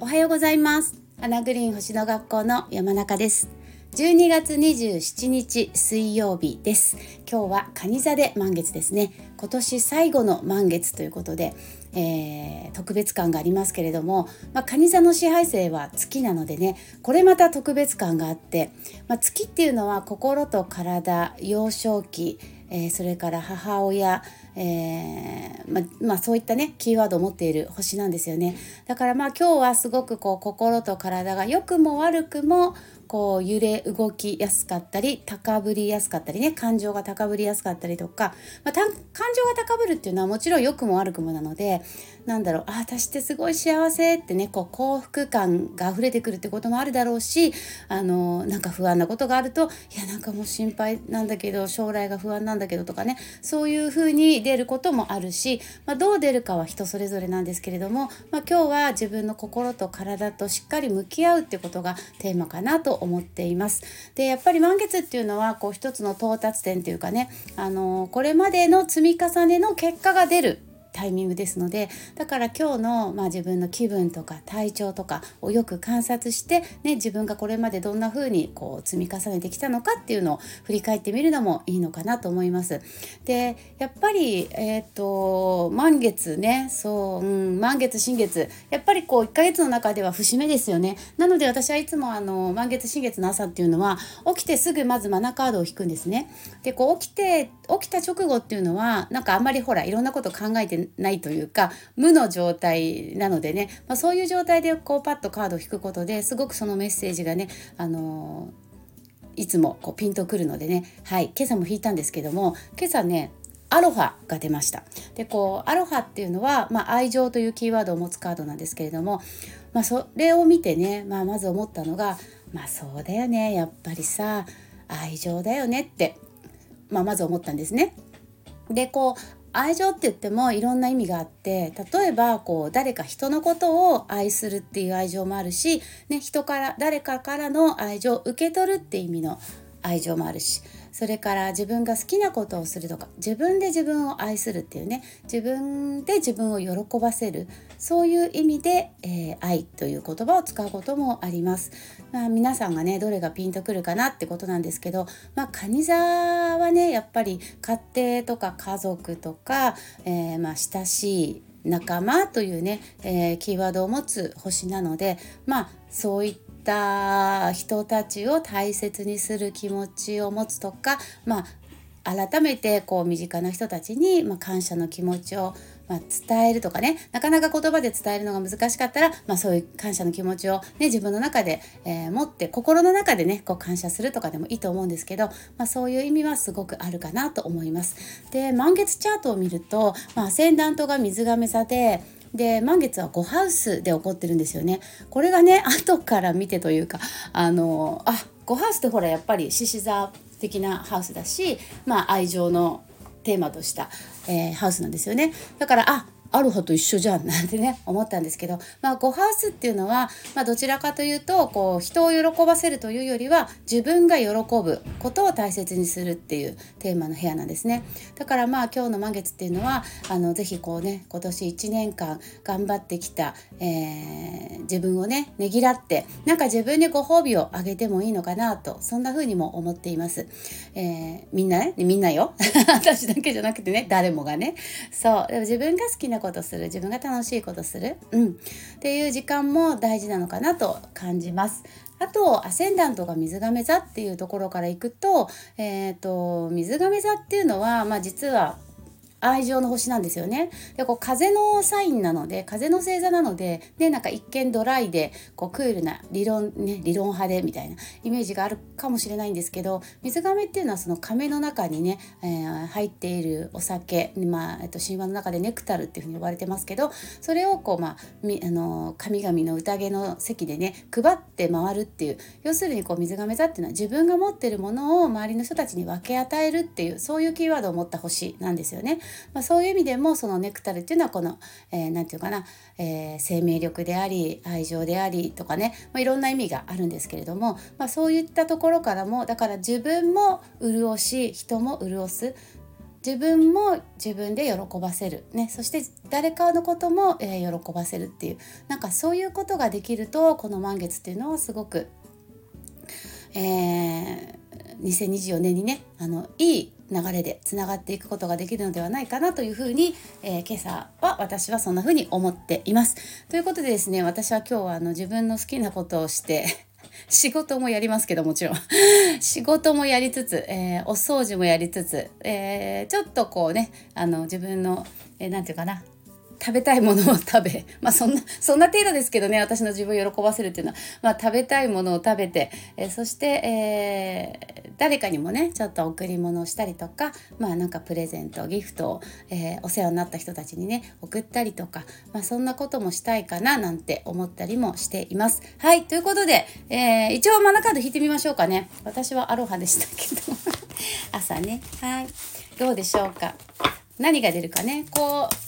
おはようございます。アナグリーン星の学校の山中です。12月27日水曜日です。今日は蟹座で満月ですね。今年最後の満月ということで、えー、特別感がありますけれども、まあ、蟹座の支配性は月なのでねこれまた特別感があって、まあ、月っていうのは心と体幼少期えー、それから母親、えー、ままあ、そういったねキーワードを持っている星なんですよね。だからまあ今日はすごくこう心と体が良くも悪くもこう揺れ動きやすかったり高ぶりやすかったりね感情が高ぶりやすかったりとか、まあ、感情が高ぶるっていうのはもちろん良くも悪くもなのでなんだろうあ私ってすごい幸せってねこう幸福感が溢れてくるってこともあるだろうしあのなんか不安なことがあるといやなんかもう心配なんだけど将来が不安なんだけどとかねそういうふうに出ることもあるし、まあ、どう出るかは人それぞれなんですけれども、まあ、今日は自分の心と体としっかり向き合うってことがテーマかなと思っています。でやっぱり満月っていうのはこう一つの到達点というかねあのこれまでの積み重ねの結果が出るタイミングですのでだから今日の、まあ、自分の気分とか体調とかをよく観察して、ね、自分がこれまでどんな風にこう積み重ねてきたのかっていうのを振り返ってみるのもいいのかなと思います。でやっぱり、えーと、満月ねそう、うん、満月新月やっぱりこう1ヶ月の中では節目ですよね。なので私はいつもあの満月新月の朝っていうのは起きてすぐまずマナカードを引くんですね。でこう起きて起きた直後っていうのはなんかあんまりほらいろんなこと考えてないというか無の状態なのでね、まあ、そういう状態でこうパッとカードを引くことですごくそのメッセージがね、あのー、いつもこうピンとくるのでねはい今朝も引いたんですけども今朝ねアロハが出ましたでこうアロハっていうのは、まあ、愛情というキーワードを持つカードなんですけれども、まあ、それを見てね、まあ、まず思ったのがまあそうだよねやっぱりさ愛情だよねって、まあ、まず思ったんですね。でこう愛情って言ってもいろんな意味があって例えばこう誰か人のことを愛するっていう愛情もあるし、ね、人から誰かからの愛情を受け取るって意味の愛情もあるしそれから自分が好きなことをするとか自分で自分を愛するっていうね自分で自分を喜ばせるそういう意味で、えー、愛という言葉を使うこともあります。まあ、皆さんがねどれがピンとくるかなってことなんですけど、まあ、蟹座はねやっぱり家庭とか家族とか、えー、まあ親しい仲間というね、えー、キーワードを持つ星なのでまあそういったった人たちを大切にする気持ちを持つとか、まあ、改めてこう身近な人たちに、まあ、感謝の気持ちを、まあ、伝えるとかねなかなか言葉で伝えるのが難しかったら、まあ、そういう感謝の気持ちを、ね、自分の中で、えー、持って心の中でねこう感謝するとかでもいいと思うんですけど、まあ、そういう意味はすごくあるかなと思います。で満月チャートを見ると、まあ、アセンダントが水亀座でで満月は5ハウスで起こってるんですよね。これがね 後から見てというかあのあ5ハウスってほらやっぱり獅子座的なハウスだしまあ愛情のテーマとした、えー、ハウスなんですよね。だからあアロハと一緒じゃんなんてね思ったんですけど、まあ、ゴハウスっていうのは、まあ、どちらかというとこう人を喜ばせるというよりは自分が喜ぶことを大切にするっていうテーマの部屋なんですね。だからまあ今日の満月っていうのはあのぜひこうね今年1年間頑張ってきた、えー、自分をねねぎらってなんか自分にご褒美をあげてもいいのかなとそんな風にも思っています、えー、みんなねみんなよ。私だけじゃなくてね誰もがね。そう。でも自分が好きなことする。自分が楽しいことする、うん、っていう時間も大事なのかなと感じます。あとアセンダントが水亀座っていうところからいくと,、えーと、水亀座っていうのは、まあ、実は愛情の星なんですよね。でこう風のサインなので風の星座なのででなんか一見ドライでこうクールな理論ね理論派でみたいなイメージがあるかもしれないんですけど水亀っていうのはその亀の中にね、えー、入っているお酒、まあえっと、神話の中でネクタルっていうふうに呼ばれてますけどそれをこう、まあ、みあの神々の宴の席でね配って回るっていう要するにこう水亀座っていうのは自分が持ってるものを周りの人たちに分け与えるっていうそういうキーワードを持った星なんですよね。まあ、そういう意味でもそのネクタルっていうのはこの何、えー、て言うかな、えー、生命力であり愛情でありとかね、まあ、いろんな意味があるんですけれども、まあ、そういったところからもだから自分も潤し人も潤す自分も自分で喜ばせる、ね、そして誰かのことも、えー、喜ばせるっていうなんかそういうことができるとこの満月っていうのはすごく、えー、2024年にねあのいい流れでつながっていくことができるのではないかなというふうに、えー、今朝は私はそんなふうに思っています。ということでですね私は今日はあの自分の好きなことをして 仕事もやりますけどもちろん 仕事もやりつつ、えー、お掃除もやりつつ、えー、ちょっとこうねあの自分の何、えー、て言うかな食べたいものを食べ まあそんなそんな程度ですけどね私の自分を喜ばせるっていうのは、まあ、食べたいものを食べて、えー、そして、えー、誰かにもねちょっと贈り物をしたりとかまあなんかプレゼントギフトを、えー、お世話になった人たちにね送ったりとか、まあ、そんなこともしたいかななんて思ったりもしています。はいということで、えー、一応マナカード引いてみましょうかね。私はアロハでしたけど。朝ね。はい。どうでしょうか。何が出るかね。こう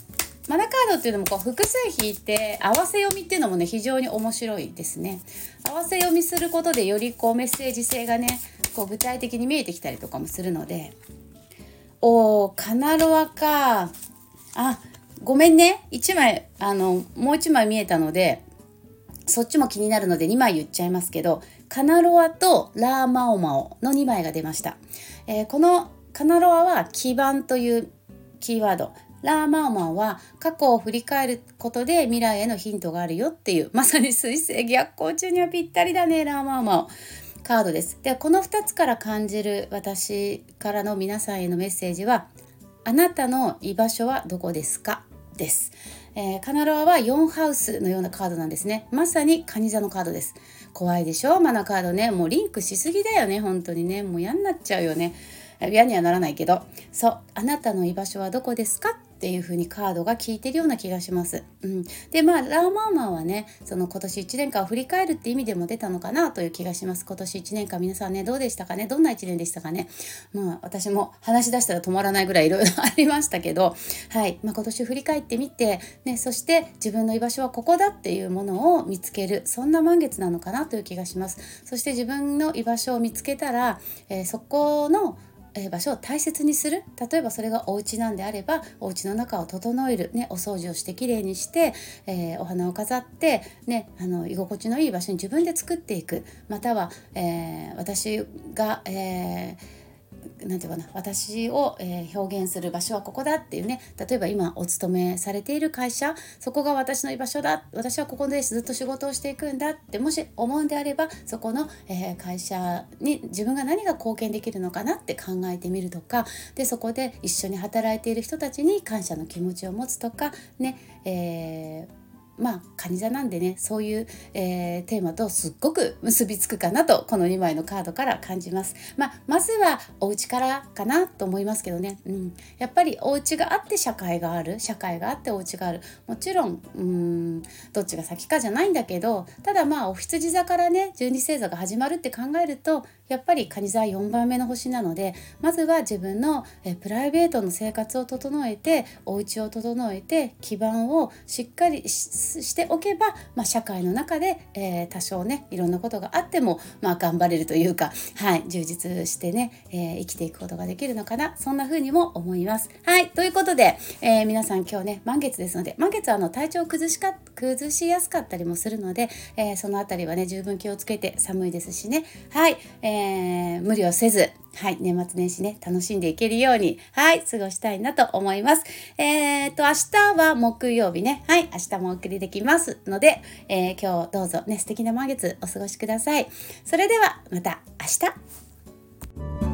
マナカードっていうのもこう複数引いて合わせ読みっていうのもね非常に面白いですね。合わせ読みすることでよりこうメッセージ性がねこう具体的に見えてきたりとかもするので。おーカナロアか。あごめんね。1枚あのもう1枚見えたのでそっちも気になるので2枚言っちゃいますけどカナロアとラーマオマオの2枚が出ました、えー、このカナロアは基盤というキーワード。ラーマーマンは過去を振り返ることで未来へのヒントがあるよっていうまさに水星逆行中にはぴったりだねラーマーマンカードです。でこの2つから感じる私からの皆さんへのメッセージは「あなたの居場所はどこですか?」です。えー、カナロアは4ハウスのようなカードなんですね。まさにカニ座のカードです。怖いでしょ？マナカードね。もうリンクしすぎだよね、本当にね。もう嫌になっちゃうよね。嫌にはならないけど。そう、あなたの居場所はどこですか？っていう風にカードが効いてるような気がします。うん、でまあラーマーマンはねその今年1年間を振り返るって意味でも出たのかなという気がします。今年1年間皆さんねどうでしたかね？どんな1年でしたかね？まあ私も話し出したら止まらないぐらいいろいろありましたけどはい、まあ、今年振り返ってみて、ね、そして自分の居場所はここだっていうものを見つけるそんな満月なのかなという気がします。そして自分の居場所を見つけたら、えー、そこの場所を大切にする。例えばそれがお家なんであればお家の中を整える、ね、お掃除をしてきれいにして、えー、お花を飾って、ね、あの居心地のいい場所に自分で作っていく。または、えー、私が、えーなんていうかな私を、えー、表現する場所はここだっていうね例えば今お勤めされている会社そこが私の居場所だ私はここでずっと仕事をしていくんだってもし思うんであればそこの、え、会社に自分が何が貢献できるのかなって考えてみるとかでそこで一緒に働いている人たちに感謝の気持ちを持つとかね、えーまあ蟹座なんでねそういう、えー、テーマとすっごく結びつくかなとこの2枚のカードから感じます。まあ、まずはお家からかなと思いますけどね、うん、やっぱりお家があって社会がある社会があってお家がある。もちろんうんどっちが先かじゃないんだけどただまあお羊座からね十二星座が始まるって考えるとやっぱり蟹座4番目の星なのでまずは自分のえプライベートの生活を整えてお家を整えて基盤をしっかりしておけば、まあ、社会の中で、えー、多少ねいろんなことがあっても、まあ、頑張れるというか、はい、充実してね、えー、生きていくことができるのかなそんな風にも思います。はいということで、えー、皆さん今日ね満月ですので満月はあの体調を崩しか崩しやすかったりもするので、えその辺りはね十分気をつけて寒いですしねはい、ええー、無理をせず、はい、年末年始ね、楽しんでいけるように、はい、過ごしたいなと思います。えー、と、明日は木曜日ね、はい、明日もお送りできますので、えー、今日どうぞね、素敵な満月お過ごしください。それでは、また明日。